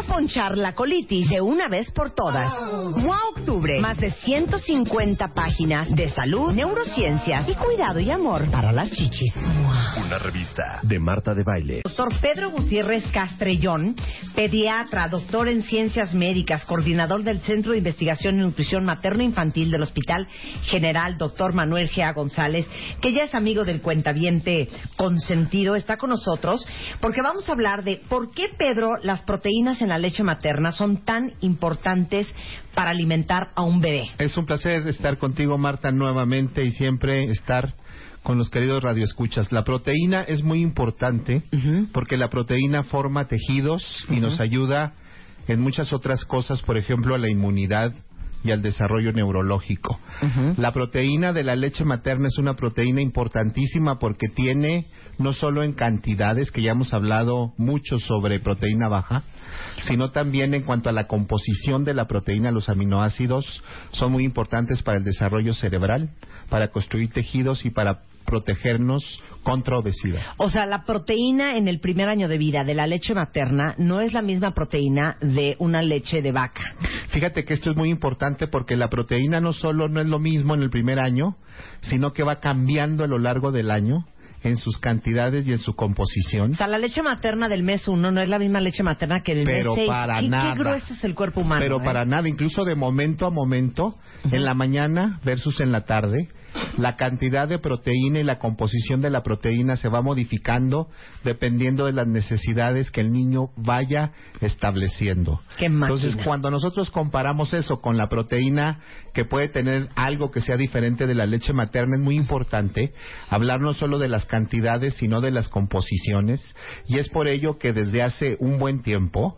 ¿Cómo ponchar la colitis de una vez por todas? MOA Octubre, más de 150 páginas de salud, neurociencias y cuidado y amor para las chichis. Una revista de Marta de Baile. Doctor Pedro Gutiérrez Castrellón, pediatra, doctor en ciencias médicas, coordinador del Centro de Investigación y Nutrición Materno-Infantil del Hospital General Doctor Manuel Gea González, que ya es amigo del cuentaviente consentido, está con nosotros porque vamos a hablar de por qué, Pedro, las proteínas en la leche materna son tan importantes para alimentar a un bebé. Es un placer estar contigo, Marta, nuevamente y siempre estar con los queridos radioescuchas. La proteína es muy importante porque la proteína forma tejidos y nos ayuda en muchas otras cosas, por ejemplo, a la inmunidad y al desarrollo neurológico. La proteína de la leche materna es una proteína importantísima porque tiene no solo en cantidades, que ya hemos hablado mucho sobre proteína baja, sino también en cuanto a la composición de la proteína, los aminoácidos son muy importantes para el desarrollo cerebral, para construir tejidos y para protegernos contra obesidad. O sea, la proteína en el primer año de vida de la leche materna no es la misma proteína de una leche de vaca. Fíjate que esto es muy importante porque la proteína no solo no es lo mismo en el primer año, sino que va cambiando a lo largo del año en sus cantidades y en su composición. O sea, la leche materna del mes 1 no es la misma leche materna que del Pero mes 6. para ¿Qué, nada. qué grueso es el cuerpo humano. Pero eh? para nada, incluso de momento a momento, en la mañana versus en la tarde, la cantidad de proteína y la composición de la proteína se va modificando dependiendo de las necesidades que el niño vaya estableciendo. Qué. Entonces, cuando nosotros comparamos eso con la proteína que puede tener algo que sea diferente de la leche materna, es muy importante hablar no solo de las cantidades, sino de las composiciones. Y es por ello que desde hace un buen tiempo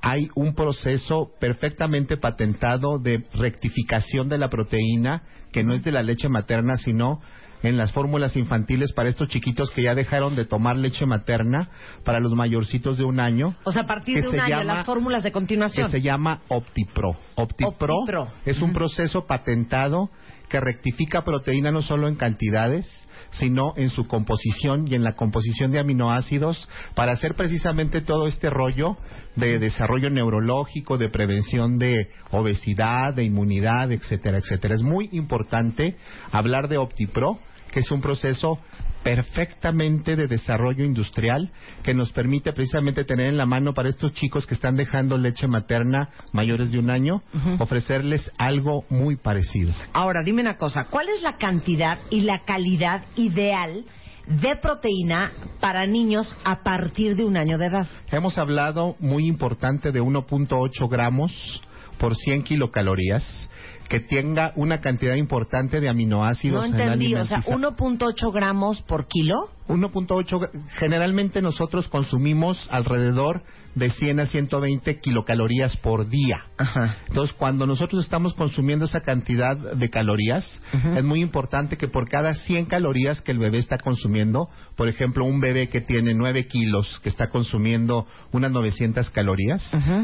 hay un proceso perfectamente patentado de rectificación de la proteína que no es de la leche materna, sino en las fórmulas infantiles para estos chiquitos que ya dejaron de tomar leche materna, para los mayorcitos de un año. O sea, a partir de un año, llama- las fórmulas de continuación. que se llama OptiPro. OptiPro, OptiPro. es un proceso patentado que rectifica proteína no solo en cantidades, sino en su composición y en la composición de aminoácidos para hacer precisamente todo este rollo de desarrollo neurológico, de prevención de obesidad, de inmunidad, etcétera, etcétera. Es muy importante hablar de OptiPro, que es un proceso perfectamente de desarrollo industrial que nos permite precisamente tener en la mano para estos chicos que están dejando leche materna mayores de un año, ofrecerles algo muy parecido. Ahora, dime una cosa, ¿cuál es la cantidad y la calidad ideal de proteína para niños a partir de un año de edad? Hemos hablado muy importante de 1.8 gramos por 100 kilocalorías, que tenga una cantidad importante de No aminoácidos en la entendí, o sea, alimentización. 1.8 gramos por kilo. 1.8, gra- generalmente nosotros consumimos alrededor de 100 a 120 kilocalorías por día. Ajá. Entonces, cuando nosotros estamos consumiendo esa cantidad de calorías, es muy importante que por cada 100 calorías que el bebé está consumiendo, por ejemplo, un bebé que tiene 9 kilos, que está consumiendo unas 900 calorías,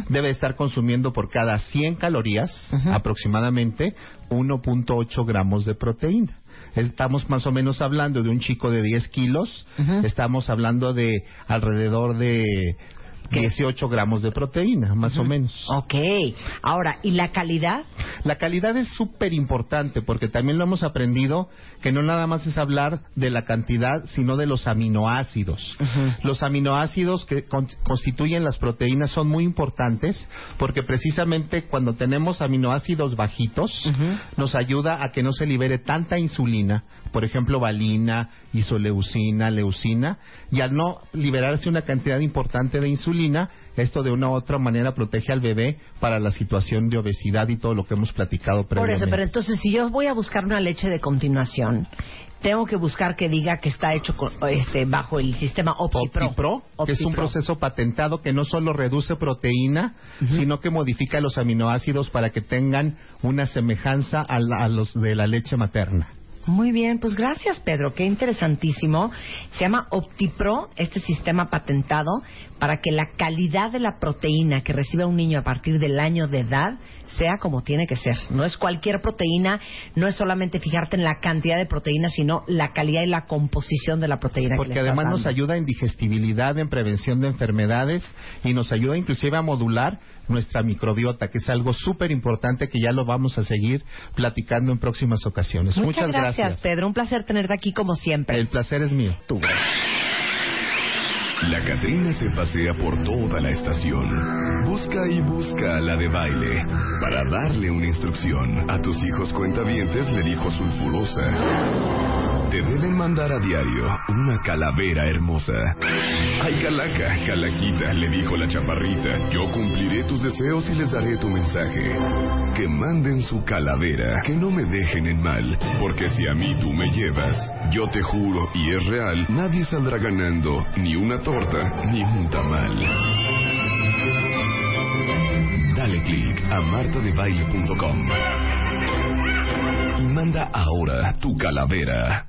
debe estar consumiendo por cada 100 calorías aproximadamente 1.8 gramos de proteína. Estamos más o menos hablando de un chico de 10 kilos, estamos hablando de alrededor de 18 gramos de proteína, más o menos. Ok. Ahora, ¿y la calidad? La calidad es súper importante porque también lo hemos aprendido que no nada más es hablar de la cantidad, sino de los aminoácidos. Los aminoácidos que con- constituyen las proteínas son muy importantes porque precisamente cuando tenemos aminoácidos bajitos nos ayuda a que no se libere tanta insulina, por ejemplo, valina, isoleucina, leucina, y al no liberarse una cantidad importante de insulina, esto de una u otra manera protege al bebé para la situación de obesidad y todo lo que hemos platicado Por previamente. eso, pero entonces si yo voy a buscar una leche de continuación, tengo que buscar que diga que está hecho con- este, bajo el sistema OptiPro. OptiPro, que es un proceso patentado que no solo reduce proteína, sino que modifica los aminoácidos para que tengan una semejanza a, la- a los de la leche materna. Muy bien, pues gracias Pedro, qué interesantísimo. Se llama OptiPro, este sistema patentado para que la calidad de la proteína que recibe un niño a partir del año de edad sea como tiene que ser. No es cualquier proteína, no es solamente fijarte en la cantidad de proteína, sino la calidad y la composición de la proteína. que Porque le estás además nos ayuda en digestibilidad, en prevención de enfermedades y nos ayuda inclusive a modular nuestra microbiota, que es algo súper importante que ya lo vamos a seguir platicando en próximas ocasiones. Muchas, gracias, Pedro. Un placer tenerte aquí como siempre. El placer es mío. Tú. La Catrina se pasea por toda la estación. Busca y busca a la de baile para darle una instrucción. A tus hijos cuentavientes le dijo sulfurosa. Te deben mandar a diario una calavera hermosa. Ay, calaca, calaquita, le dijo la chaparrita. Yo cumpliré tus deseos y les daré tu mensaje. Que manden su calavera, que no me dejen en mal, porque si a mí tú me llevas, yo te juro, y es real, nadie saldrá ganando ni una torta ni un tamal. Dale click a martadebaile.com y manda ahora tu calavera.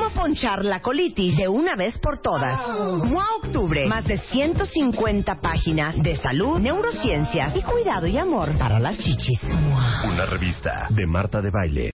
ponchar la colitis de una vez por todas? MOA Octubre. Más de 150 páginas de salud, neurociencias y cuidado y amor para las chichis. Una revista de Marta de Baile.